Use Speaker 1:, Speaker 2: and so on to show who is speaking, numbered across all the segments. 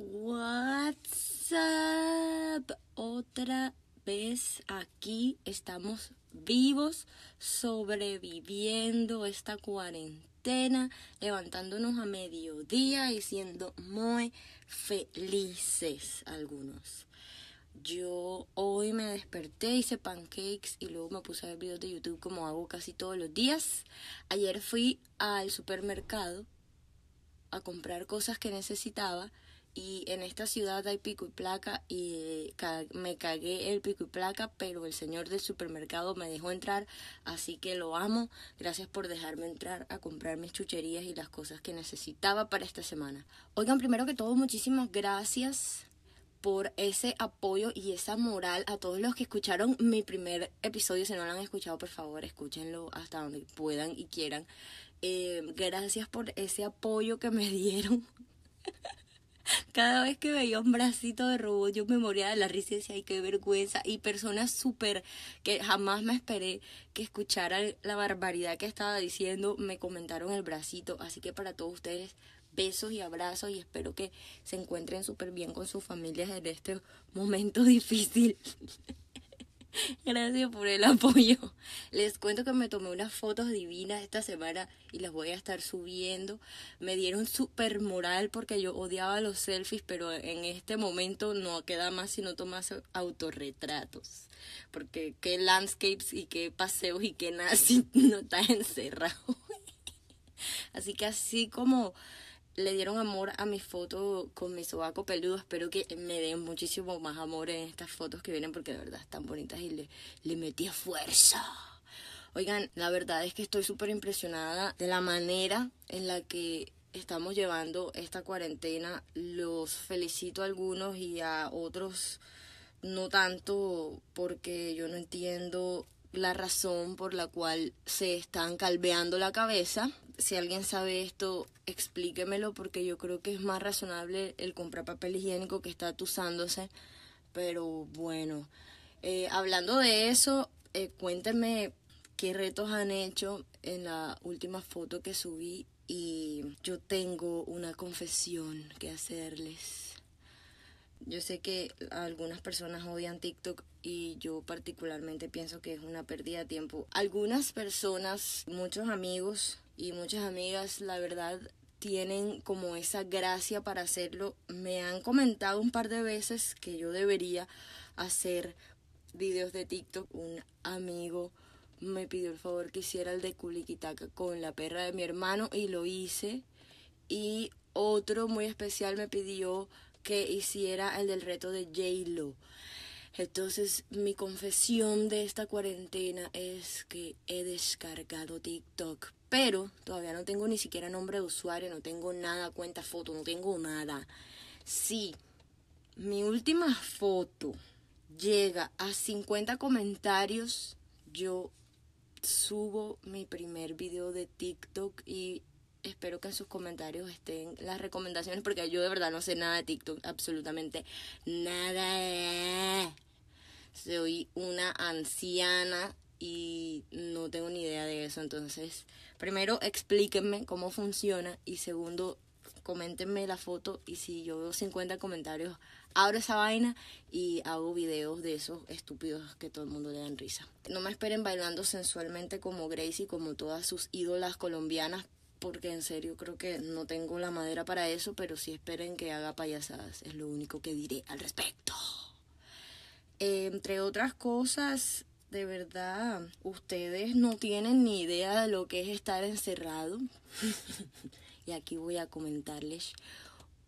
Speaker 1: What's up? Otra vez aquí estamos vivos, sobreviviendo esta cuarentena, levantándonos a mediodía y siendo muy felices algunos. Yo hoy me desperté, hice pancakes y luego me puse a ver videos de YouTube como hago casi todos los días. Ayer fui al supermercado a comprar cosas que necesitaba y en esta ciudad hay pico y placa y me cagué el pico y placa, pero el señor del supermercado me dejó entrar, así que lo amo. Gracias por dejarme entrar a comprar mis chucherías y las cosas que necesitaba para esta semana. Oigan, primero que todo, muchísimas gracias por ese apoyo y esa moral a todos los que escucharon mi primer episodio. Si no lo han escuchado, por favor, escúchenlo hasta donde puedan y quieran. Eh, gracias por ese apoyo que me dieron. Cada vez que veía un bracito de robot, yo me moría de la risa y decía, ay, qué vergüenza. Y personas súper que jamás me esperé que escucharan la barbaridad que estaba diciendo, me comentaron el bracito. Así que para todos ustedes, besos y abrazos y espero que se encuentren súper bien con sus familias en este momento difícil. Gracias por el apoyo. Les cuento que me tomé unas fotos divinas esta semana y las voy a estar subiendo. Me dieron súper moral porque yo odiaba los selfies, pero en este momento no queda más si no tomas autorretratos. Porque qué landscapes y qué paseos y qué nada si no estás encerrado. Así que así como le dieron amor a mi foto con mi sobaco peludo. Espero que me den muchísimo más amor en estas fotos que vienen porque de verdad están bonitas y le, le metí fuerza. Oigan, la verdad es que estoy súper impresionada de la manera en la que estamos llevando esta cuarentena. Los felicito a algunos y a otros no tanto porque yo no entiendo la razón por la cual se están calveando la cabeza. Si alguien sabe esto, explíquemelo porque yo creo que es más razonable el comprar papel higiénico que está usándose. Pero bueno, eh, hablando de eso, eh, cuéntenme qué retos han hecho en la última foto que subí y yo tengo una confesión que hacerles. Yo sé que algunas personas odian TikTok y yo particularmente pienso que es una pérdida de tiempo. Algunas personas, muchos amigos y muchas amigas, la verdad, tienen como esa gracia para hacerlo. Me han comentado un par de veces que yo debería hacer videos de TikTok. Un amigo me pidió el favor que hiciera el de Kulikitaka con la perra de mi hermano y lo hice. Y otro muy especial me pidió que hiciera el del reto de J-Lo. Entonces, mi confesión de esta cuarentena es que he descargado TikTok, pero todavía no tengo ni siquiera nombre de usuario, no tengo nada, cuenta foto, no tengo nada. Si mi última foto llega a 50 comentarios, yo subo mi primer video de TikTok y espero que en sus comentarios estén las recomendaciones porque yo de verdad no sé nada de TikTok, absolutamente nada. Soy una anciana y no tengo ni idea de eso, entonces, primero explíquenme cómo funciona y segundo, coméntenme la foto y si yo veo 50 comentarios, abro esa vaina y hago videos de esos estúpidos que todo el mundo le dan risa. No me esperen bailando sensualmente como Gracie, como todas sus ídolas colombianas, porque en serio creo que no tengo la madera para eso, pero sí esperen que haga payasadas, es lo único que diré al respecto. entre otras cosas, de verdad, ustedes no tienen ni idea de lo que es estar encerrado. y aquí voy a comentarles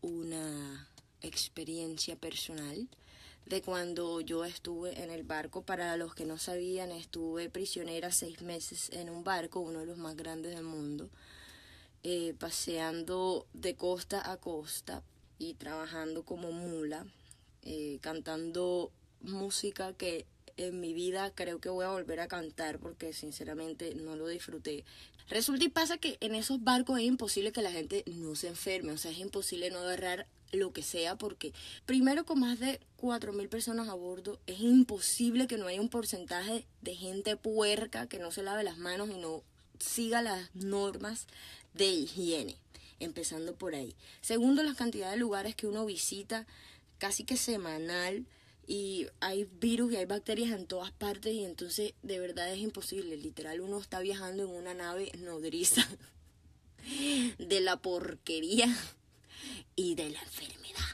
Speaker 1: una experiencia personal de cuando yo estuve en el barco. Para los que no sabían, estuve prisionera seis meses en un barco, uno de los más grandes del mundo. Eh, paseando de costa a costa y trabajando como mula, eh, cantando música que en mi vida creo que voy a volver a cantar porque sinceramente no lo disfruté. Resulta y pasa que en esos barcos es imposible que la gente no se enferme, o sea, es imposible no agarrar lo que sea porque primero con más de 4.000 personas a bordo es imposible que no haya un porcentaje de gente puerca que no se lave las manos y no siga las normas de higiene. empezando por ahí. Segundo, la cantidad de lugares que uno visita casi que semanal y hay virus y hay bacterias en todas partes y entonces de verdad es imposible. Literal, uno está viajando en una nave nodriza de la porquería y de la enfermedad.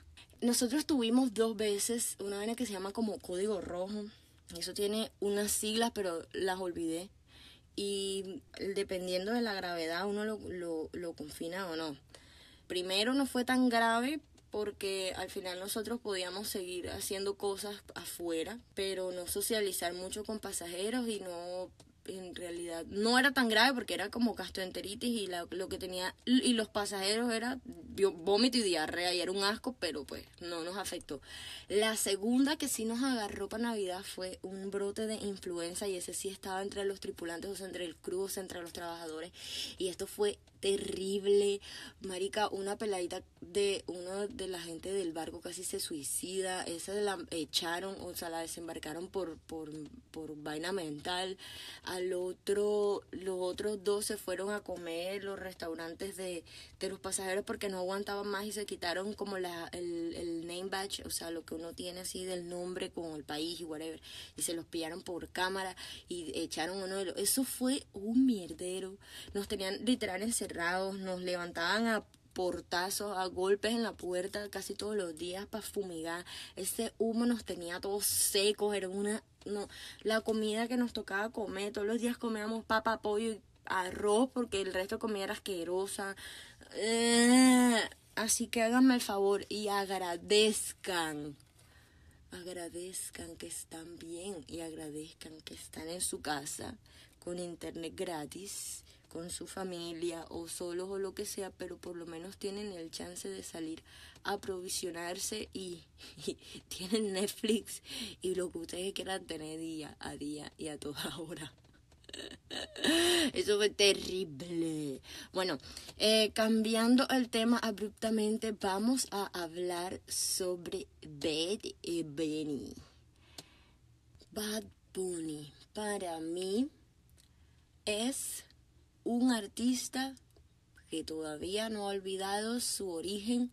Speaker 1: Nosotros tuvimos dos veces una vaina que se llama como código rojo. Eso tiene unas siglas, pero las olvidé. Y dependiendo de la gravedad, uno lo, lo, lo confina o no. Primero no fue tan grave porque al final nosotros podíamos seguir haciendo cosas afuera, pero no socializar mucho con pasajeros y no en realidad no era tan grave porque era como gastroenteritis y lo que tenía y los pasajeros era vómito y diarrea y era un asco, pero pues no nos afectó. La segunda que sí nos agarró para Navidad fue un brote de influenza y ese sí estaba entre los tripulantes, o sea, entre el crew, entre los trabajadores y esto fue terrible. Marica, una peladita de una de la gente del barco casi se suicida. Esa la echaron, o sea, la desembarcaron por, por, por vaina mental. Al otro, los otros dos se fueron a comer los restaurantes de, de los pasajeros porque no aguantaban más y se quitaron como la, el, el name badge, o sea, lo que uno tiene así del nombre con el país y whatever. Y se los pillaron por cámara y echaron uno de los... Eso fue un mierdero. Nos tenían literal encerrados nos levantaban a portazos, a golpes en la puerta casi todos los días para fumigar. Ese humo nos tenía todos secos, era una no la comida que nos tocaba comer, todos los días comíamos papa, pollo y arroz porque el resto de comida era asquerosa. Eh, así que háganme el favor y agradezcan. Agradezcan que están bien y agradezcan que están en su casa con internet gratis con su familia o solos o lo que sea, pero por lo menos tienen el chance de salir a aprovisionarse y, tienen Netflix y lo que ustedes quieran tener día a día y a toda hora. Eso fue terrible. Bueno, eh, cambiando el tema abruptamente, vamos a hablar sobre Bad Bunny. Bad Bunny, para mí, es un artista que todavía no ha olvidado su origen,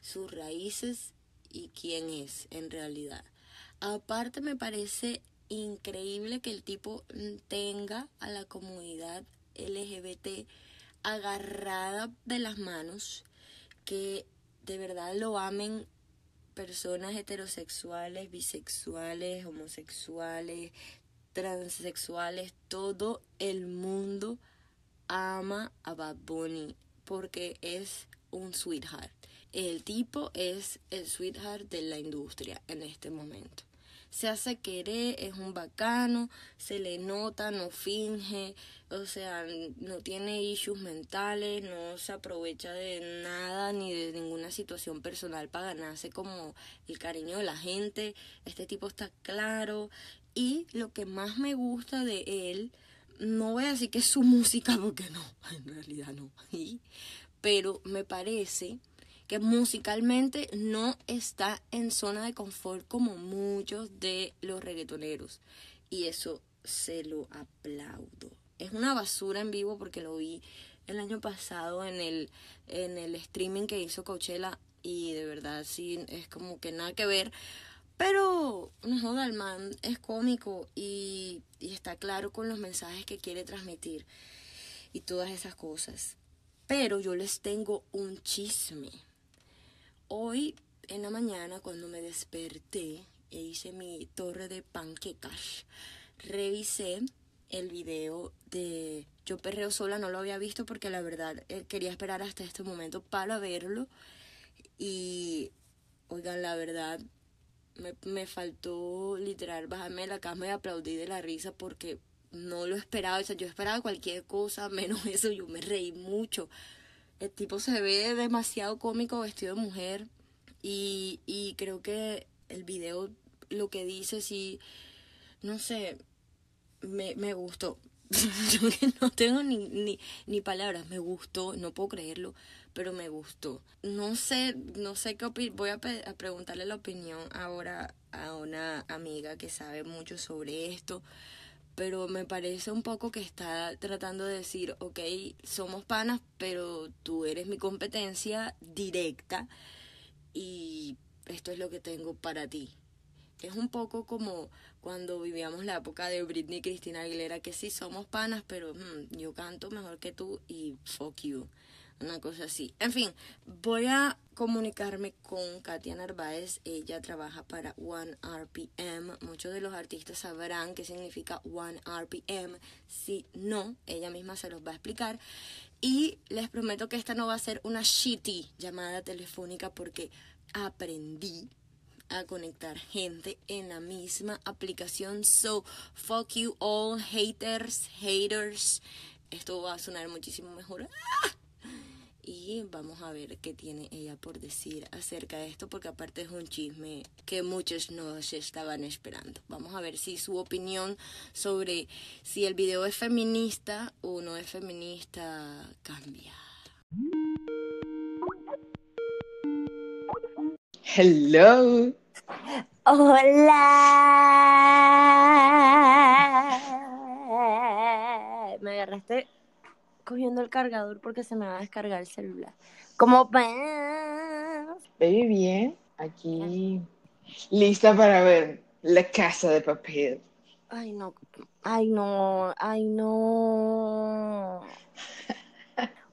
Speaker 1: sus raíces y quién es en realidad. Aparte me parece increíble que el tipo tenga a la comunidad LGBT agarrada de las manos, que de verdad lo amen personas heterosexuales, bisexuales, homosexuales, transexuales, todo el mundo ama a Bad Bunny porque es un sweetheart. El tipo es el sweetheart de la industria en este momento. Se hace querer, es un bacano, se le nota, no finge, o sea, no tiene issues mentales, no se aprovecha de nada ni de ninguna situación personal para ganarse como el cariño de la gente. Este tipo está claro. Y lo que más me gusta de él no voy a decir que es su música porque no, en realidad no. Pero me parece que musicalmente no está en zona de confort como muchos de los reggaetoneros. Y eso se lo aplaudo. Es una basura en vivo porque lo vi el año pasado en el, en el streaming que hizo Coachella y de verdad sí es como que nada que ver pero, no joda, el man es cómico y, y está claro con los mensajes que quiere transmitir y todas esas cosas. Pero yo les tengo un chisme. Hoy en la mañana cuando me desperté e hice mi torre de panquecas, revisé el video de Yo Perreo Sola, no lo había visto porque la verdad eh, quería esperar hasta este momento para verlo. Y, oigan, la verdad, me, me faltó literal bajarme de la cama y aplaudí de la risa porque no lo esperaba. O sea, yo esperaba cualquier cosa, menos eso. Yo me reí mucho. El tipo se ve demasiado cómico vestido de mujer. Y, y creo que el video lo que dice, sí, no sé, me, me gustó. yo que no tengo ni, ni, ni palabras, me gustó, no puedo creerlo pero me gustó. No sé, no sé qué voy a, preguntarle la opinión ahora a una amiga que sabe mucho sobre esto,
Speaker 2: pero me parece un poco que está tratando de decir, ok, somos panas, pero tú eres mi competencia directa y esto es lo que tengo para ti. Es un poco como cuando vivíamos la época de Britney y Cristina Aguilera, que sí somos panas, pero mm, yo canto mejor que tú y fuck you. Una cosa así. En fin, voy a comunicarme con Katia Narváez. Ella trabaja para One RPM. Muchos de los artistas sabrán qué significa One RPM. Si no, ella misma se los va a explicar. Y les prometo que esta no va a ser una shitty llamada telefónica porque aprendí a conectar gente en la misma aplicación. So, fuck you all haters, haters. Esto va a sonar muchísimo mejor. ¡Ah! Y vamos a ver qué tiene ella por decir acerca de esto, porque aparte es un chisme que muchos no se estaban esperando. Vamos a ver si su opinión sobre si el video es feminista o no es feminista cambia.
Speaker 3: Hello.
Speaker 2: Hola. Me agarraste cogiendo el cargador porque se me va a descargar el celular. ¿Cómo vas?
Speaker 3: Baby, bien. Aquí lista para ver La Casa de Papel.
Speaker 2: Ay, no. Ay, no. Ay, no.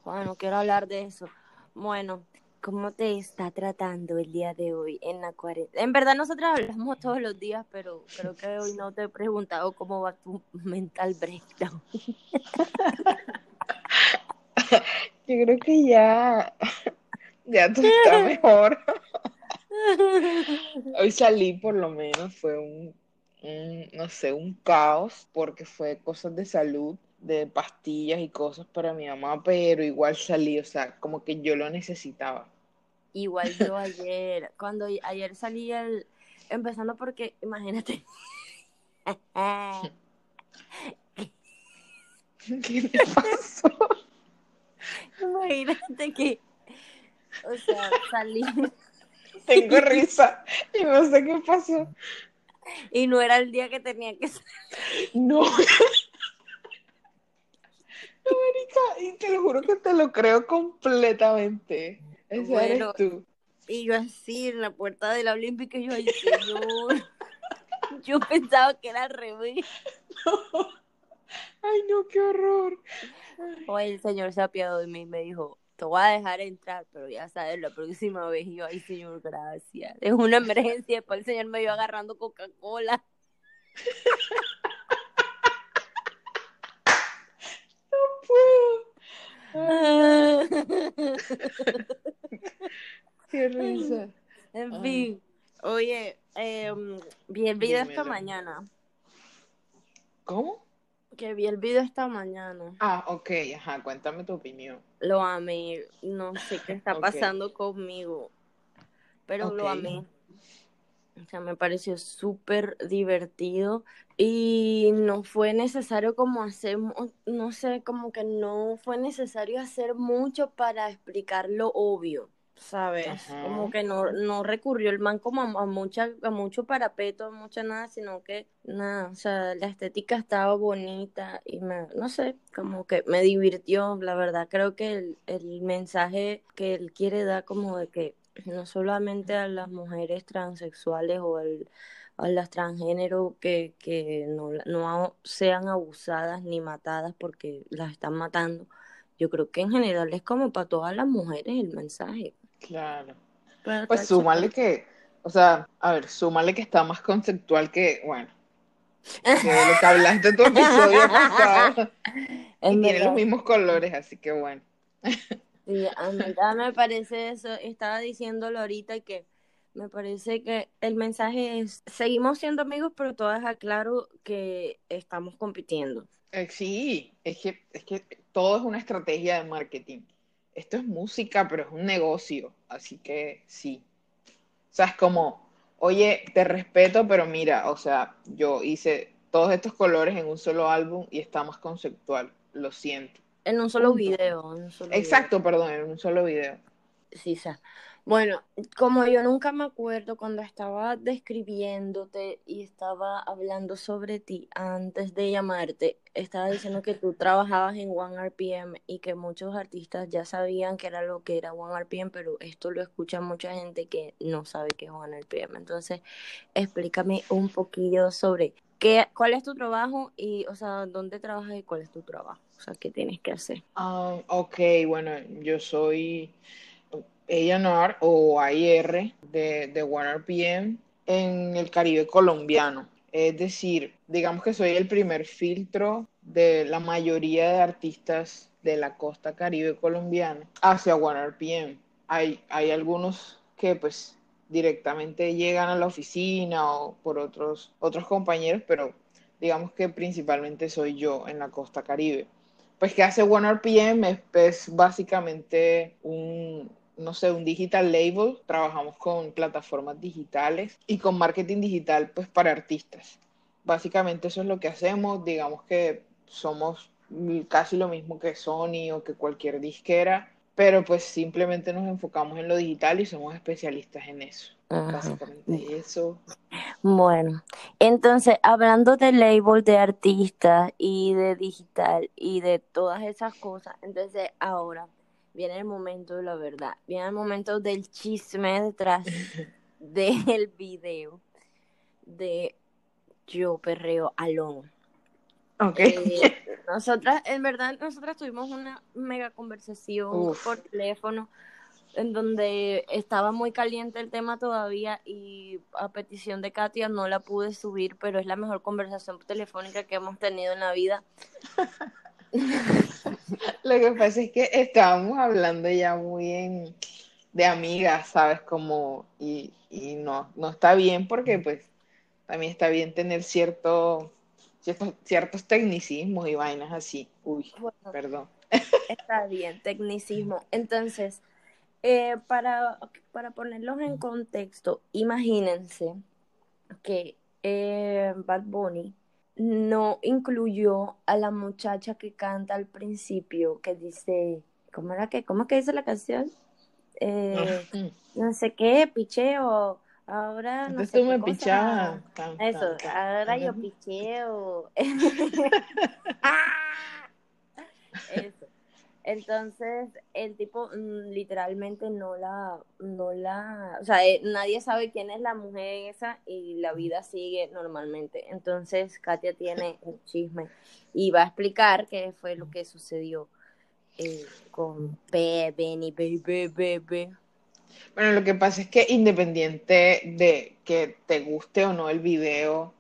Speaker 2: Bueno, quiero hablar de eso. Bueno, ¿cómo te está tratando el día de hoy en la cuarentena? En verdad nosotros hablamos todos los días, pero creo que hoy no te he preguntado cómo va tu mental breakdown.
Speaker 3: Yo creo que ya, ya tú estás mejor. Hoy salí por lo menos, fue un, un, no sé, un caos, porque fue cosas de salud, de pastillas y cosas para mi mamá, pero igual salí, o sea, como que yo lo necesitaba.
Speaker 2: Igual yo ayer, cuando ayer salí el, empezando porque, imagínate.
Speaker 3: ¿Qué me pasó?
Speaker 2: Imagínate que, o sea, salí.
Speaker 3: Tengo risa y no sé qué pasó.
Speaker 2: Y no era el día que tenía que ser.
Speaker 3: No. No, y te lo juro que te lo creo completamente. Esa
Speaker 2: Bueno,
Speaker 3: eres tú.
Speaker 2: Y yo así en la puerta de la Olímpica, yo, ay, señor. Yo pensaba que era al revés.
Speaker 3: Ay, no, qué horror.
Speaker 2: O el señor se apiadó de mí y me dijo, te voy a dejar entrar, pero ya sabes, la próxima vez. Y yo, ay, señor, gracias. Es una emergencia. Después el señor me iba agarrando Coca-Cola.
Speaker 3: No puedo. Qué risa.
Speaker 2: En
Speaker 3: Ay.
Speaker 2: fin, oye, video esta mañana.
Speaker 3: ¿Cómo?
Speaker 2: Que vi el video esta mañana.
Speaker 3: Ah, ok, ajá, cuéntame tu opinión.
Speaker 2: Lo amé. No sé qué está pasando conmigo. Pero lo amé. O sea, me pareció súper divertido y no fue necesario como hacer, no sé, como que no fue necesario hacer mucho para explicar lo obvio, ¿sabes?
Speaker 3: Ajá.
Speaker 2: Como que no, no recurrió el man como a, a mucha, a mucho parapeto, a mucha nada, sino que nada, o sea, la estética estaba bonita y me, no sé, como que me divirtió, la verdad, creo que el, el mensaje que él quiere dar como de que no solamente a las mujeres transexuales o al- a las transgénero que, que no, no sean abusadas ni matadas porque las están matando. Yo creo que en general es como para todas las mujeres el mensaje.
Speaker 3: Claro.
Speaker 2: Pero
Speaker 3: Pues súmale
Speaker 2: chévere.
Speaker 3: que, o sea, a ver, súmale que está más conceptual que, bueno, que de lo que hablaste en tu episodio pasado. Y tiene los mismos colores, así que bueno.
Speaker 2: Sí, a mí me parece eso, estaba diciéndolo ahorita que me parece que el mensaje es, seguimos siendo amigos, pero todo deja claro que estamos compitiendo.
Speaker 3: Eh, sí, es que, es que todo es una estrategia de marketing. Esto es música, pero es un negocio, así que sí. O sea, es como, oye, te respeto, pero mira, o sea, yo hice todos estos colores en un solo álbum y está más conceptual, lo siento.
Speaker 2: En un solo
Speaker 3: Punto.
Speaker 2: video, en un solo video.
Speaker 3: Exacto, perdón, en un solo video.
Speaker 2: Sí, o sea, Bueno, como yo nunca me acuerdo cuando estaba describiéndote y estaba hablando sobre ti antes de llamarte, estaba diciendo que tú trabajabas en One RPM y que muchos artistas ya sabían que era lo que era One RPM, pero esto lo escucha mucha gente que no sabe qué es One RPM. Entonces, explícame un poquillo sobre qué, cuál es tu trabajo y, o sea, dónde trabajas y cuál es tu trabajo. O sea, qué tienes que hacer.
Speaker 3: Ah, ok, bueno, yo soy A&R o AIR de, de en el Caribe colombiano. Es decir, digamos que soy el primer filtro de la mayoría de artistas de la costa caribe colombiana hacia OneRPM. Hay, hay algunos que pues directamente llegan a la oficina o por otros, otros compañeros, pero digamos que principalmente soy yo en la costa caribe. Pues que hace OneRPM es básicamente un, no sé, un digital label, trabajamos con plataformas digitales y con marketing digital pues para artistas. Básicamente eso es lo que hacemos, digamos que somos casi lo mismo que Sony o que cualquier disquera, pero pues simplemente nos enfocamos en lo digital y somos especialistas en eso. Básicamente eso.
Speaker 2: Bueno, entonces hablando del label de artistas y de digital y de todas esas cosas, entonces ahora viene el momento de la verdad, viene el momento del chisme detrás del video de Yo Perreo Alon.
Speaker 3: Ok.
Speaker 2: Eh, nosotras, en verdad, nosotras tuvimos una mega conversación
Speaker 3: Uf.
Speaker 2: por teléfono en donde estaba muy caliente el tema todavía y a petición de Katia no la pude subir, pero es la mejor conversación telefónica que hemos tenido en la vida.
Speaker 3: Lo que pasa es que estábamos hablando ya muy en, de amigas, ¿sabes? Como, y, y no, no está bien porque pues también está bien tener cierto, ciertos, ciertos tecnicismos y vainas así. Uy,
Speaker 2: Bueno,
Speaker 3: perdón.
Speaker 2: está bien, tecnicismo. Entonces, eh, para, para ponerlos en contexto, imagínense que eh, Bad Bunny no incluyó a la muchacha que canta al principio, que dice, ¿cómo era que, cómo es que dice la canción? Eh, no sé qué, picheo, ahora no
Speaker 3: Entonces
Speaker 2: sé
Speaker 3: tú
Speaker 2: qué
Speaker 3: me tan, tan,
Speaker 2: Eso,
Speaker 3: tan.
Speaker 2: ahora yo picheo. Eso. Entonces, el tipo mm, literalmente no la, no la, o sea, eh, nadie sabe quién es la mujer esa y la vida sigue normalmente. Entonces, Katia tiene el chisme y va a explicar qué fue lo que sucedió eh, con Benny, Baby, Baby.
Speaker 3: Bueno, lo que pasa es que independiente de que te guste o no el video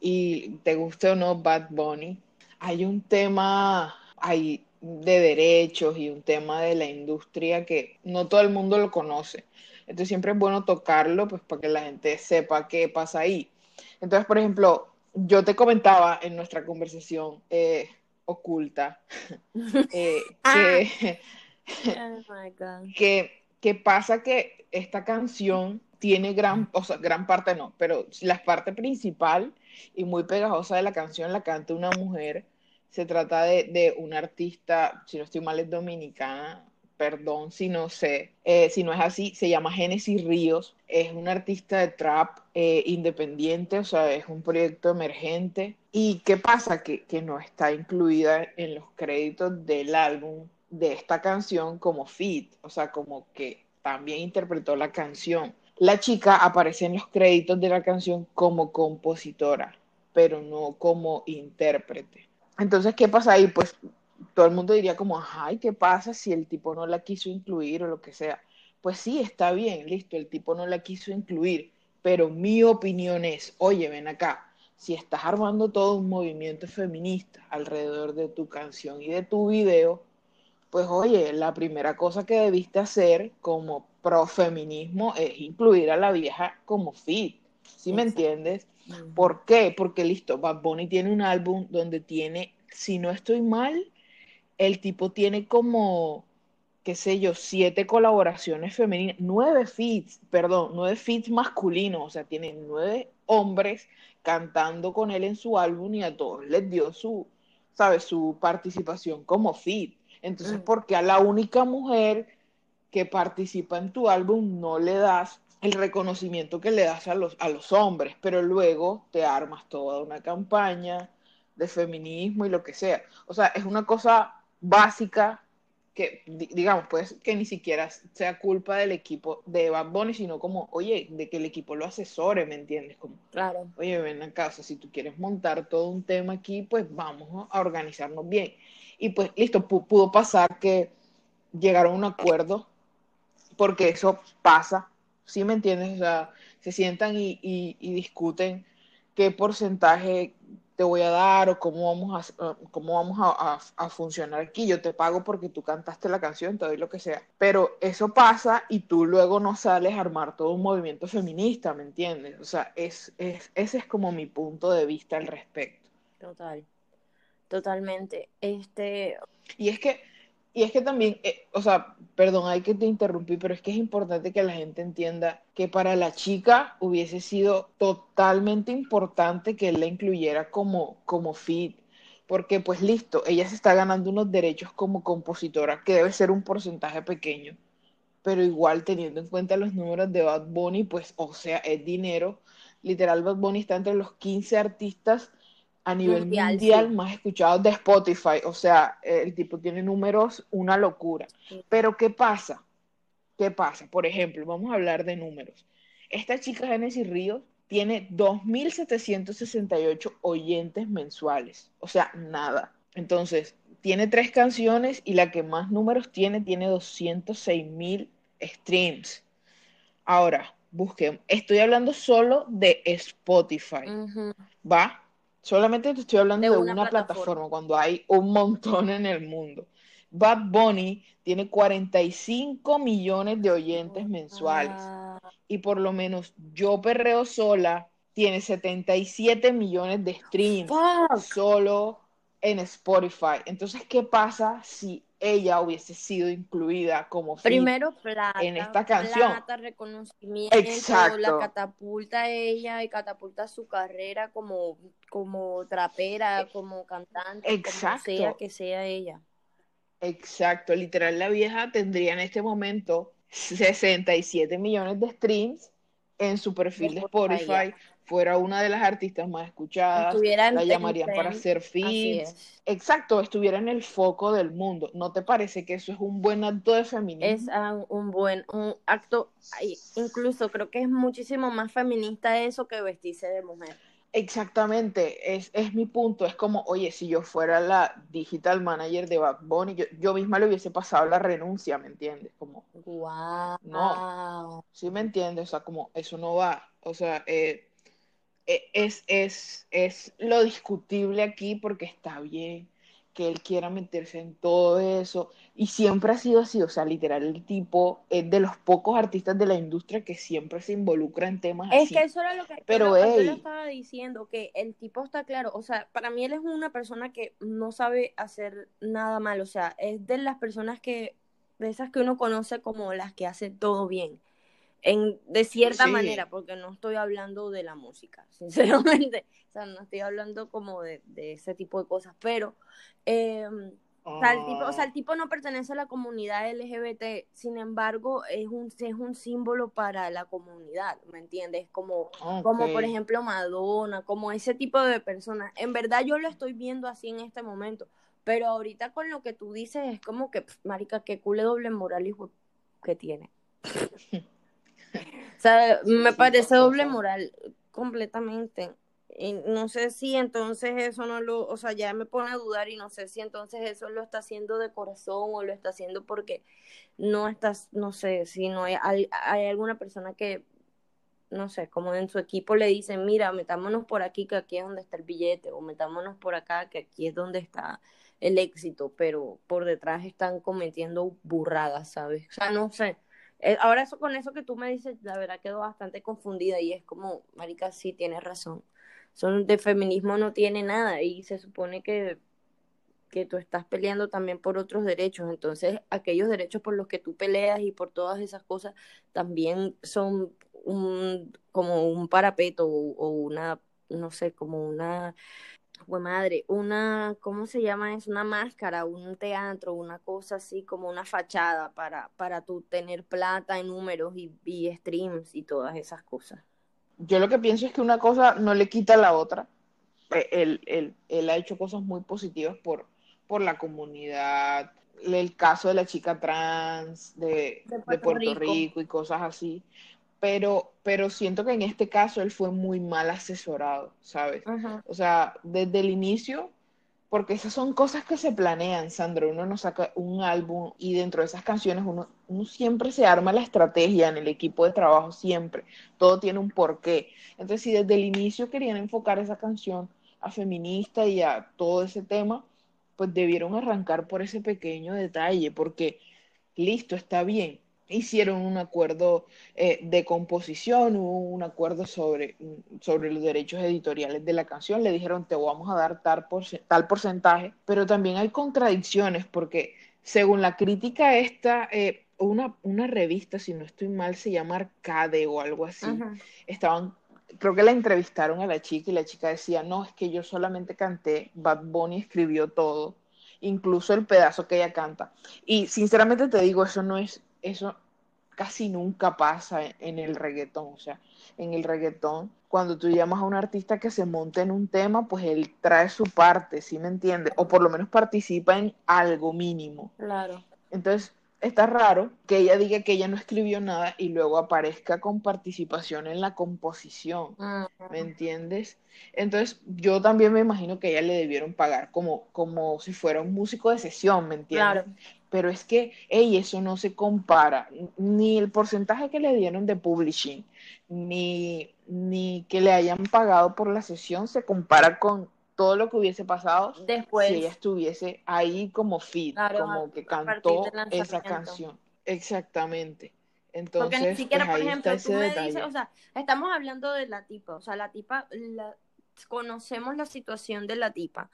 Speaker 3: y te guste o no Bad Bunny, hay un tema ahí de derechos y un tema de la industria que no todo el mundo lo conoce. Entonces siempre es bueno tocarlo pues para que la gente sepa qué pasa ahí. Entonces, por ejemplo, yo te comentaba en nuestra conversación eh, oculta eh, que
Speaker 2: Oh
Speaker 3: que, que pasa que esta canción tiene gran, o sea, gran parte no, pero la parte principal y muy pegajosa de la canción la canta una mujer. Se trata de, de una artista, si no estoy mal, es dominicana, perdón si no sé, eh, si no es así, se llama Genesis Ríos, es una artista de trap eh, independiente, o sea, es un proyecto emergente. ¿Y qué pasa? Que, que no está incluida en los créditos del álbum de esta canción como feat, o sea, como que también interpretó la canción. La chica aparece en los créditos de la canción como compositora, pero no como intérprete. Entonces, ¿qué pasa ahí? Pues todo el mundo diría como, ay, ¿qué pasa si el tipo no la quiso incluir o lo que sea? Pues sí, está bien, listo, el tipo no la quiso incluir, pero mi opinión es, oye, ven acá, si estás armando todo un movimiento feminista alrededor de tu canción y de tu video, pues oye, la primera cosa que debiste hacer como profeminismo es incluir a la vieja como fit, ¿sí me entiendes?
Speaker 2: Ujú.
Speaker 3: ¿Por qué? Porque listo, Bad Bunny tiene un álbum donde tiene, si no estoy mal, el tipo tiene como, qué sé yo, siete colaboraciones femeninas, nueve feats, perdón, nueve feats masculinos, o sea, tiene nueve hombres cantando con él en su álbum y a todos les dio su, ¿sabes? Su participación como feat. Entonces,
Speaker 2: Mm.
Speaker 3: ¿por qué a la única mujer que participa en tu álbum no le das el reconocimiento que le das a los, a los hombres, pero luego te armas toda una campaña de feminismo y lo que sea. O sea, es una cosa básica que, digamos, pues que ni siquiera sea culpa del equipo de Bad Bunny, sino como, oye, de que el equipo lo asesore, ¿me entiendes? Como,
Speaker 2: claro.
Speaker 3: Oye, ven a casa, si tú quieres montar todo un tema aquí, pues vamos a organizarnos bien. Y pues, listo, pudo pasar que llegaron a un acuerdo, porque eso pasa ¿sí me entiendes? O sea, se sientan y, y, discuten qué porcentaje te voy a dar o cómo vamos a, cómo vamos a, a, funcionar aquí. Yo te pago porque tú cantaste la canción, te doy lo que sea. Pero eso pasa y tú luego no sales a armar todo un movimiento feminista, ¿me entiendes? O sea, es, es, ese es como mi punto de vista al respecto.
Speaker 2: Total, totalmente. Este...
Speaker 3: Y es que y es que también, eh, o sea, perdón, hay que te interrumpí, pero es que es importante que la gente entienda que para la chica hubiese sido totalmente importante que él la incluyera como, como feed, porque pues listo, ella se está ganando unos derechos como compositora, que debe ser un porcentaje pequeño, pero igual teniendo en cuenta los números de Bad Bunny, pues, o sea, es dinero. Literal, Bad Bunny está entre los 15 artistas a nivel mundial, más escuchados de Spotify. O sea, el tipo tiene números, una locura. Pero ¿qué pasa? ¿Qué pasa? Por ejemplo, vamos a hablar de números. Esta chica Genesis Ríos tiene 2.768 oyentes mensuales. O sea, nada. Entonces, tiene tres canciones y la que más números tiene tiene 206.000 streams. Ahora, busquemos. Estoy hablando solo de Spotify. ¿Va? Solamente te estoy hablando de, una, plataforma. cuando hay un montón en el mundo. Bad Bunny tiene 45 millones de oyentes mensuales. Y por lo menos Yo Perreo Sola tiene 77 millones de streams solo en Spotify. Entonces, ¿qué pasa si ella hubiese sido incluida como
Speaker 2: primero plata,
Speaker 3: en esta canción.
Speaker 2: Plata, reconocimiento, Exacto. la catapulta a ella y catapulta su carrera como, como trapera, como cantante, Exacto. como sea que sea ella.
Speaker 3: Exacto, literal la vieja tendría en este momento 67 millones de streams en su perfil de Spotify, fuera una de las artistas más escuchadas, la llamarían para hacer feeds. Exacto, estuviera en el foco del mundo. ¿No te parece que eso es un buen acto de feminismo?
Speaker 2: Es un buen un acto, incluso creo que es muchísimo más feminista eso que vestirse de mujer.
Speaker 3: Exactamente, es, es mi punto. Es como, oye, si yo fuera la digital manager de Bad Bunny, yo, yo misma le hubiese pasado la renuncia, ¿me entiendes? Como,
Speaker 2: wow.
Speaker 3: No, ¿sí me entiendes? O sea, como, eso no va. O sea, eh, es, es, es lo discutible aquí porque está bien que él quiera meterse en todo eso. Y siempre ha sido así, o sea, literal el tipo es de los pocos artistas de la industria que siempre se involucra en temas
Speaker 2: es
Speaker 3: así.
Speaker 2: Es que eso era lo que Pero, yo estaba diciendo, que el tipo está claro, o sea, para mí él es una persona que no sabe hacer nada mal, o sea, es de las personas que, de esas que uno conoce como las que hacen todo bien en, de cierta manera, porque no estoy hablando de la música, sinceramente, o sea, no estoy hablando como de, ese tipo de cosas, pero, em, o, sea, el tipo, o sea, el tipo no pertenece a la comunidad LGBT, sin embargo, es un, es un símbolo para la comunidad, ¿me entiendes? Como, como por ejemplo Madonna, como ese tipo de personas. En verdad yo lo estoy viendo así en este momento, pero ahorita con lo que tú dices es como que, marica, qué cule doble moral hijo que tiene. O sea, me parece doble moral completamente. Y no sé si entonces eso no lo, o sea, ya me pone a dudar y no sé si entonces eso lo está haciendo de corazón o lo está haciendo porque no estás, no sé, si no hay, hay, alguna persona que, no sé, como en su equipo le dicen, mira, metámonos por aquí que aquí es donde está el billete o metámonos por acá que aquí es donde está el éxito, pero por detrás están cometiendo burradas, ¿sabes? O sea, no sé ahora eso con eso que tú me dices, la verdad quedo bastante confundida y es como, marica, sí, tienes razón. Son de feminismo no tiene nada y se supone que, que tú estás peleando también por otros derechos. Entonces, aquellos derechos por los que tú peleas y por todas esas cosas también son un, como un parapeto o, una, no sé, como una pues madre, una, ¿cómo se llama eso? Una máscara, un teatro, una cosa así como una fachada para, para tú tener plata en números y, y streams y todas esas cosas.
Speaker 3: Yo lo que pienso es que una cosa no le quita a la otra. Él, él, él ha hecho cosas muy positivas por, por la comunidad, el caso de la chica trans de, de Puerto, Puerto Rico. Rico. y cosas así. Pero, pero siento que en este caso él fue muy mal asesorado, ¿sabes? O sea, desde el inicio, porque esas son cosas que se planean, Sandro. Uno nos saca un álbum y dentro de esas canciones uno, uno siempre se arma la estrategia en el equipo de trabajo, siempre. Todo tiene un porqué. Entonces, si desde el inicio querían enfocar esa canción a feminista y a todo ese tema, pues debieron arrancar por ese pequeño detalle, porque listo, está bien. Hicieron un acuerdo eh, de composición, hubo un acuerdo sobre, sobre los derechos editoriales de la canción, le dijeron te vamos a dar tal, porce tal porcentaje, pero también hay contradicciones porque según la crítica esta, eh, una, una, revista, si no estoy mal, se llama Arcade o algo así, estaban creo que la entrevistaron a la chica y la chica decía, no, es que yo solamente canté, Bad Bunny escribió todo, incluso el pedazo que ella canta. Y sinceramente te digo, eso no es, eso casi nunca pasa en el reggaetón, o sea, en el reggaetón, cuando tú llamas a un artista que se monte en un tema, pues él trae su parte, ¿sí me entiendes? O por lo menos participa en algo mínimo.
Speaker 2: Claro.
Speaker 3: Entonces, está raro que ella diga que ella no escribió nada y luego aparezca con participación en la composición. ¿me entiendes? Entonces yo también me imagino que a ella le debieron pagar como, como si fuera un músico de sesión, ¿me entiendes?
Speaker 2: Claro.
Speaker 3: Pero es que, hey, eso no se compara, ni el porcentaje que le dieron de publishing, ni, ni que le hayan pagado por la sesión se compara con todo lo que hubiese pasado
Speaker 2: Después.
Speaker 3: si ella estuviese ahí como feed,
Speaker 2: Claro,
Speaker 3: como que cantó esa canción. Exactamente. Entonces,
Speaker 2: Porque ni siquiera,
Speaker 3: pues
Speaker 2: por ejemplo, tú me
Speaker 3: detalle.
Speaker 2: dices, o sea, estamos hablando de la tipa, o sea, la tipa, la, conocemos la situación de la tipa,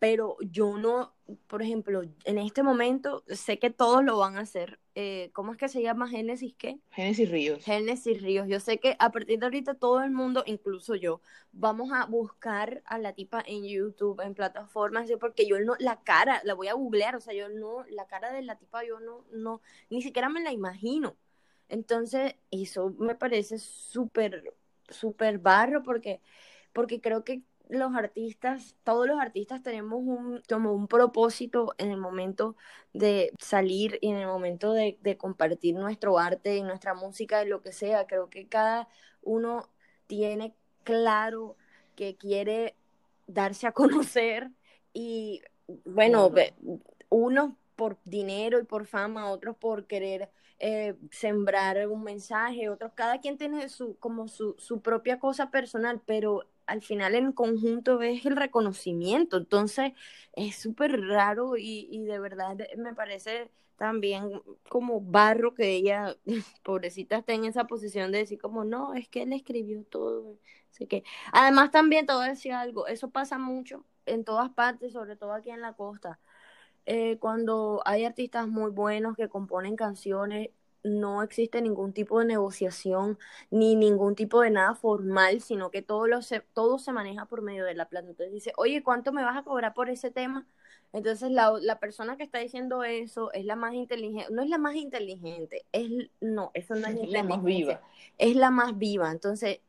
Speaker 2: pero yo no, por ejemplo, en este momento sé que todos lo van a hacer. Eh, ¿Cómo es que se llama Génesis qué?
Speaker 3: Génesis Ríos.
Speaker 2: Génesis Ríos. Yo sé que a partir de ahorita todo el mundo, incluso yo, vamos a buscar a la tipa en YouTube, en plataformas, ¿sí? porque yo no, la cara, la voy a googlear, o sea, yo no, la cara de la tipa yo no, no, ni siquiera me la imagino. Entonces, eso me parece súper, súper barro porque, porque creo que los artistas, todos los artistas tenemos un, como un propósito en el momento de salir y en el momento de, de compartir nuestro arte y nuestra música y lo que sea. Creo que cada uno tiene claro que quiere darse a conocer y bueno,
Speaker 3: Claro.
Speaker 2: unos por dinero y por fama, otros por querer eh, sembrar un mensaje, otros, cada quien tiene su, como su, su propia cosa personal, pero al final en conjunto es el reconocimiento, entonces es súper raro y, y de verdad me parece también como barro que ella, pobrecita, esté en esa posición de decir como, no, es que él escribió todo, así que, además también te voy a decir algo, eso pasa mucho en todas partes, sobre todo aquí en la costa, eh, cuando hay artistas muy buenos que componen canciones, no existe ningún tipo de negociación ni ningún tipo de nada formal, sino que todo, lo se, todo se maneja por medio de la plata. Entonces dice, oye, ¿cuánto me vas a cobrar por ese tema? Entonces la, la persona que está diciendo eso es la más inteligente, no es la más inteligente, es, no, eso no es
Speaker 3: la más viva.
Speaker 2: Es la más viva. Entonces,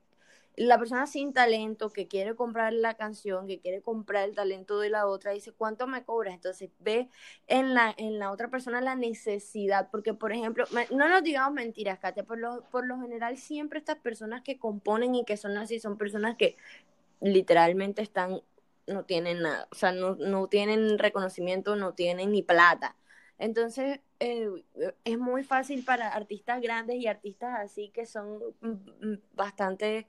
Speaker 2: la persona sin talento que quiere comprar la canción, que quiere comprar el talento de la otra, dice, ¿cuánto me cobras? Entonces ve en la, en la otra persona la necesidad, porque por ejemplo, no nos digamos mentiras, Katia, por lo, por lo general siempre estas personas que componen y que son así, son personas que literalmente están, no tienen nada, o sea, no, no tienen reconocimiento, no tienen ni plata. Entonces, eh, es muy fácil para artistas grandes y artistas así que son mm, bastante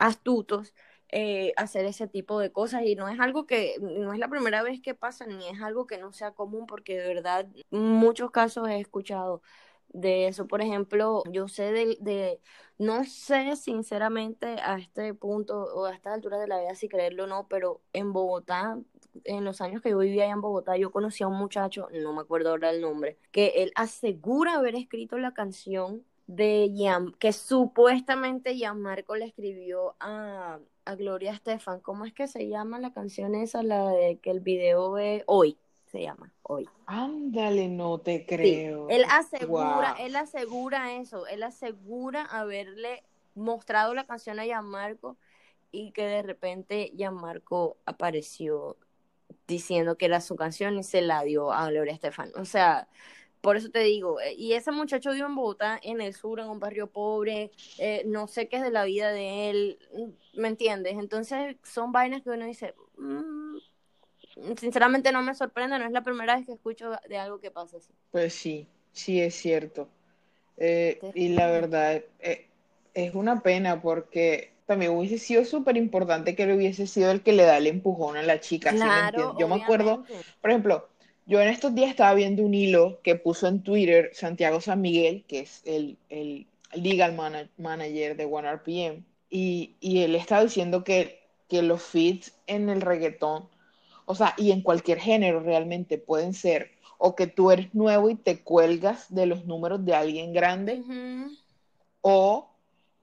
Speaker 2: astutos eh, hacer ese tipo de cosas y no es algo que no es la primera vez que pasa ni es algo que no sea común porque de verdad muchos casos he escuchado de eso. Por ejemplo yo sé de, de no sé sinceramente a este punto o a esta altura de la vida si creerlo o no pero en Bogotá en los años que yo vivía allá en Bogotá, yo conocí a un muchacho, no me acuerdo ahora el nombre, que él asegura haber escrito la canción
Speaker 1: de que supuestamente Gianmarco le escribió a, a Gloria Estefan. ¿Cómo es que se llama la canción esa? La de que el video es hoy, se llama, hoy.
Speaker 3: Ándale, no te
Speaker 1: Sí,
Speaker 3: creo.
Speaker 1: él asegura,
Speaker 3: Wow.
Speaker 1: él asegura eso, él asegura haberle mostrado la canción a Gianmarco y que de repente Gianmarco apareció diciendo que era su canción y se la dio a Gloria Estefan. O sea, por eso te digo, eh, y ese muchacho vive en Bogotá, en el sur, en un barrio pobre, eh, no sé qué es de la vida de él, mm, ¿me entiendes? Entonces son vainas que uno dice, mm, sinceramente no me sorprende, no es la primera vez que escucho de algo que pasa así.
Speaker 3: Pues sí, sí es cierto. Eh, y la verdad, eh, es una pena porque también hubiese sido súper importante que él hubiese sido el que le da el empujón a la chica, ¿sí me
Speaker 1: Claro?
Speaker 3: Yo me acuerdo, por ejemplo, yo en estos días estaba viendo un hilo que puso en Twitter Santiago San Miguel, que es el, el legal mana- manager de OneRPM, y, y él estaba diciendo que, que los feeds en el reggaetón, o sea, y en cualquier género realmente pueden ser, o que tú eres nuevo y te cuelgas de los números de alguien grande, o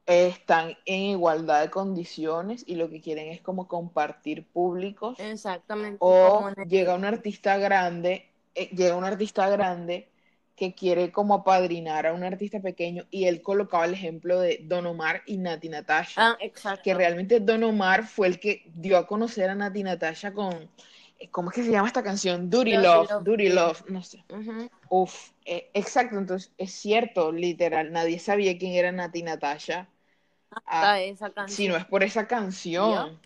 Speaker 3: están en igualdad de condiciones y lo que quieren es como compartir públicos
Speaker 1: Exactamente.
Speaker 3: o llega un artista grande, eh, llega un artista grande que quiere como apadrinar a un artista pequeño y él colocaba el ejemplo de Don Omar y Nati Natasha,
Speaker 1: Ah, exacto.
Speaker 3: que realmente Don Omar fue el que dio a conocer a Nati Natasha con, eh, ¿cómo es que se llama esta canción? Dirty Love,
Speaker 1: Love.
Speaker 3: Love, no sé. Uf, eh, exacto, entonces es cierto, literal, nadie sabía quién era Nati Natasha.
Speaker 1: Esa
Speaker 3: si no es por esa canción.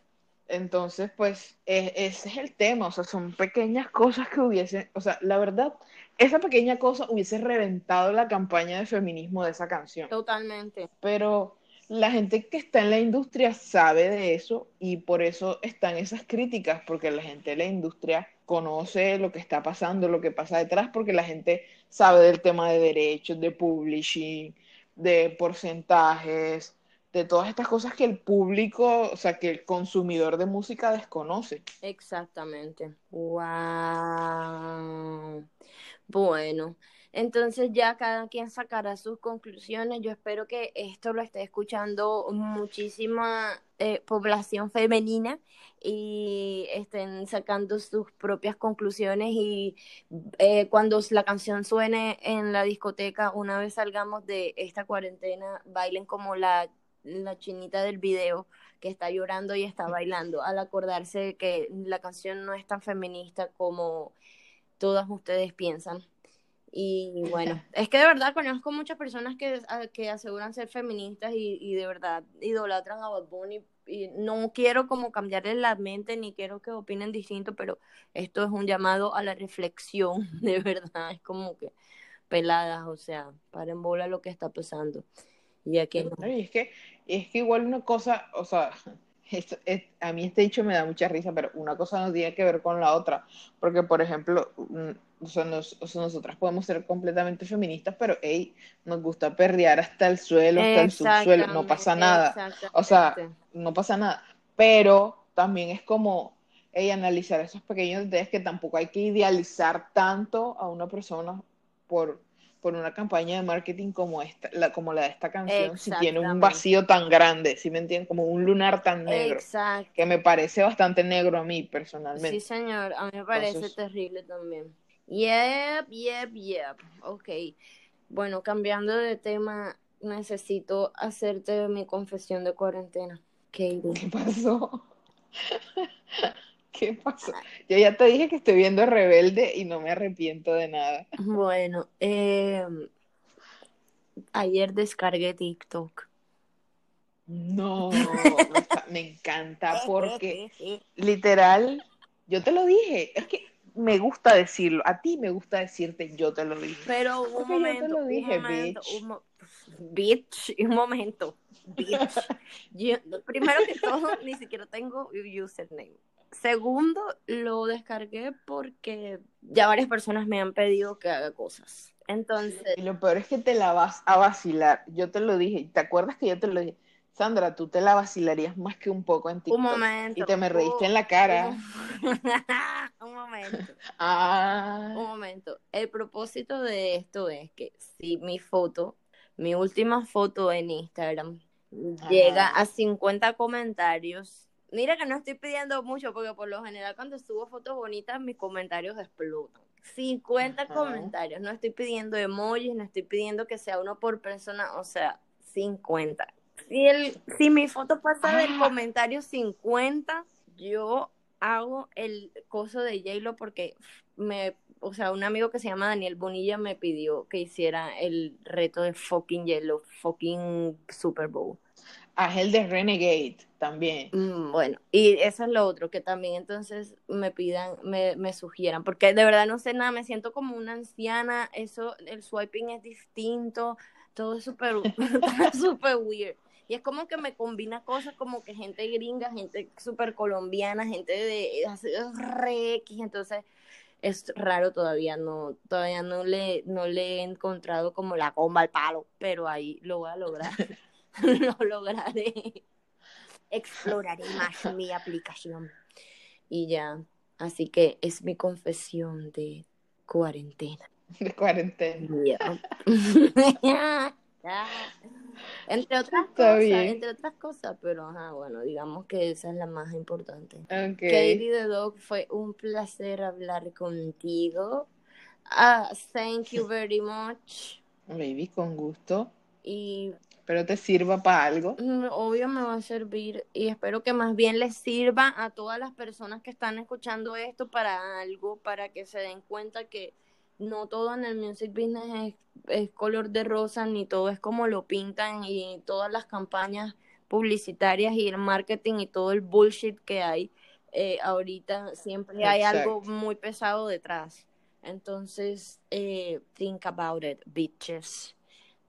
Speaker 3: Entonces, pues, e- ese es el tema, o sea, son pequeñas cosas que hubiesen, o sea, la verdad, esa pequeña cosa hubiese reventado la campaña de feminismo de esa canción.
Speaker 1: Totalmente.
Speaker 3: Pero la gente que está en la industria sabe de eso y por eso están esas críticas, porque la gente de la industria conoce lo que está pasando, lo que pasa detrás, porque la gente sabe del tema de derechos, de publishing, de porcentajes, de todas estas cosas que el público, o sea, que el consumidor de música desconoce.
Speaker 1: Exactamente. Wow. Bueno, entonces ya cada quien sacará sus conclusiones. Yo espero que esto lo esté escuchando muchísima eh, población femenina y estén sacando sus propias conclusiones y eh, cuando la canción suene en la discoteca, una vez salgamos de esta cuarentena, bailen como la, la chinita del video que está llorando y está bailando, al acordarse de que la canción no es tan feminista como todas ustedes piensan. Y bueno, es que de verdad conozco muchas personas que, a- que aseguran ser feministas y, y de verdad idolatran a Bad Bunny. Y no quiero como cambiarles la mente ni quiero que opinen distinto, pero esto es un llamado a la reflexión, de verdad. Es como que peladas, o sea, paren bola lo que está pasando. Y aquí no.
Speaker 3: Y es que, es que igual una cosa, o sea, esto- es- a mí este dicho me da mucha risa, pero una cosa no tiene que ver con la otra, porque por ejemplo, o sea, nos- o sea, nosotras podemos ser completamente feministas, pero hey, nos gusta perrear hasta el suelo, hasta el subsuelo, no pasa nada, o sea, no pasa nada, pero también es como, hey, analizar esos pequeños detalles que tampoco hay que idealizar tanto a una persona por por una campaña de marketing como esta, la, como la de esta canción, si tiene un vacío tan grande, ¿sí me entienden? Como un lunar tan negro,
Speaker 1: Exacto.
Speaker 3: que me parece bastante negro a mí
Speaker 1: Sí,
Speaker 3: personalmente.
Speaker 1: señor, a mí me parece
Speaker 3: Entonces-
Speaker 1: terrible también. Yep, yep, yep. Ok. Bueno, cambiando de tema, necesito hacerte mi confesión de cuarentena. Katie.
Speaker 3: ¿Qué pasó? ¿Qué pasó? Yo ya te dije que estoy viendo Rebelde y no me arrepiento de nada.
Speaker 1: Bueno, eh, ayer descargué TikTok.
Speaker 3: No, me, está- me encanta porque literal, yo te lo dije, es que me gusta decirlo, a ti me gusta decirte yo te lo dije.
Speaker 1: Pero un
Speaker 3: Porque yo te
Speaker 1: momento,
Speaker 3: lo dije,
Speaker 1: un momento,
Speaker 3: bitch.
Speaker 1: un bitch, un momento, bitch. Yo- primero que todo, ni siquiera tengo username. Segundo, lo descargué porque ya varias personas me han pedido que haga cosas. Entonces,
Speaker 3: Y lo peor es que te la vas a vacilar. Yo te lo dije. ¿Te acuerdas que yo te lo dije? Sandra, tú te la vacilarías más que un poco en TikTok.
Speaker 1: un momento.
Speaker 3: Y te me reíste
Speaker 1: un-
Speaker 3: en la cara.
Speaker 1: Un, un momento, un
Speaker 3: Ah,
Speaker 1: momento. El propósito de esto es que si mi foto mi última foto en Instagram llega a 50 comentarios. Mira que no estoy pidiendo mucho porque por lo general cuando subo fotos bonitas mis comentarios explotan. 50
Speaker 2: Ajá.
Speaker 1: comentarios, no estoy pidiendo emojis, no estoy pidiendo que sea uno por persona, o sea, 50. Si, el, si mi foto pasa del
Speaker 2: Ah.
Speaker 1: comentario 50, yo hago el coso de J-Lo porque me, o sea, un amigo que se llama Daniel Bonilla me pidió que hiciera el reto de fucking J-Lo, fucking Super Bowl.
Speaker 2: Haz el de Renegade también.
Speaker 1: Mm, Bueno, y eso es lo otro, que también entonces me pidan, me, me sugieran, porque de verdad no sé nada, me siento como una anciana, eso, el swiping es distinto, todo es súper, súper weird. Y es como que me combina cosas como que gente gringa, gente súper colombiana, gente de re X, entonces es raro todavía, no, todavía no le, no le he encontrado como la comba al palo, pero ahí lo voy a lograr, lo lograré exploraré más mi aplicación. Y ya, así que es mi confesión de cuarentena.
Speaker 2: De cuarentena.
Speaker 1: Entre otras
Speaker 2: Está
Speaker 1: cosas,
Speaker 2: bien.
Speaker 1: entre otras cosas, pero ajá, bueno, digamos que esa es la más importante.
Speaker 2: Ok.
Speaker 1: Katie the Dog, fue un placer hablar contigo. Ah, thank you very much.
Speaker 2: Baby, con gusto.
Speaker 1: Y
Speaker 2: Espero te sirva para algo.
Speaker 1: Mm, Obvio me va a servir y espero que más bien les sirva a todas las personas que están escuchando esto para algo, para que se den cuenta que no todo en el music business es, es color de rosa, ni todo es como lo pintan y todas las campañas publicitarias y el marketing y todo el bullshit que hay eh, ahorita, siempre hay algo muy pesado detrás. Entonces, eh, think about it, bitches.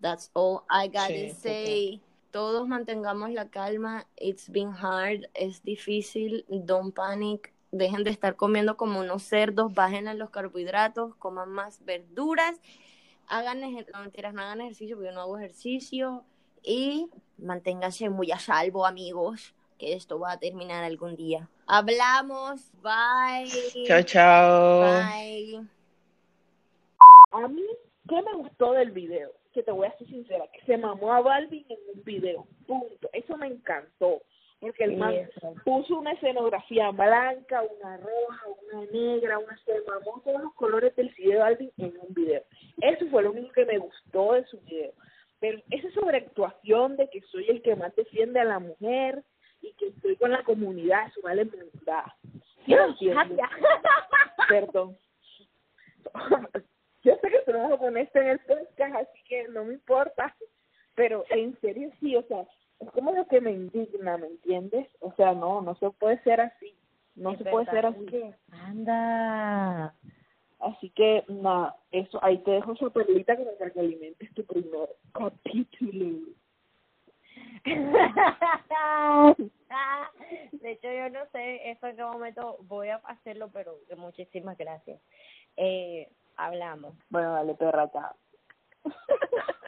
Speaker 1: That's all I gotta
Speaker 2: Sí,
Speaker 1: say. Todos mantengamos la calma. It's been hard. Es difícil. Don't panic. Dejen de estar comiendo como unos cerdos. Bajen en los carbohidratos. Coman más verduras. Hagan no, mentiras, no hagan ejercicio porque yo no hago ejercicio. Y manténganse muy a salvo, amigos. Que esto va a terminar algún día. Hablamos. Bye.
Speaker 2: Chao, chao.
Speaker 1: Bye.
Speaker 3: A mí, ¿qué me gustó del video? Que te voy a ser sincera, que se mamó a Balvin en un video. Punto. Eso me encantó. Porque el man puso una escenografía blanca, una roja, una negra, una se mamó todos los colores del CD de Balvin en un video. Eso fue lo único que me gustó de su video. Pero esa sobreactuación de que soy el que más defiende a la mujer y que estoy con la comunidad, eso vale verdad. ¿Sí lo? Perdón. Yo sé que tú no poner esto en el podcast, así que no me importa. Pero en serio sí, o sea, es como lo que me indigna, ¿me entiendes? O sea, no, no se puede ser así. No
Speaker 1: Es
Speaker 3: se puede ser así. Anda. Así que, nada, eso, ahí te dejo esa perlita como para que alimentes tu primer capítulo.
Speaker 1: De hecho, yo no sé eso en qué momento voy a hacerlo, pero muchísimas gracias. Eh, hablamos.
Speaker 3: Bueno, dale, perra, chao.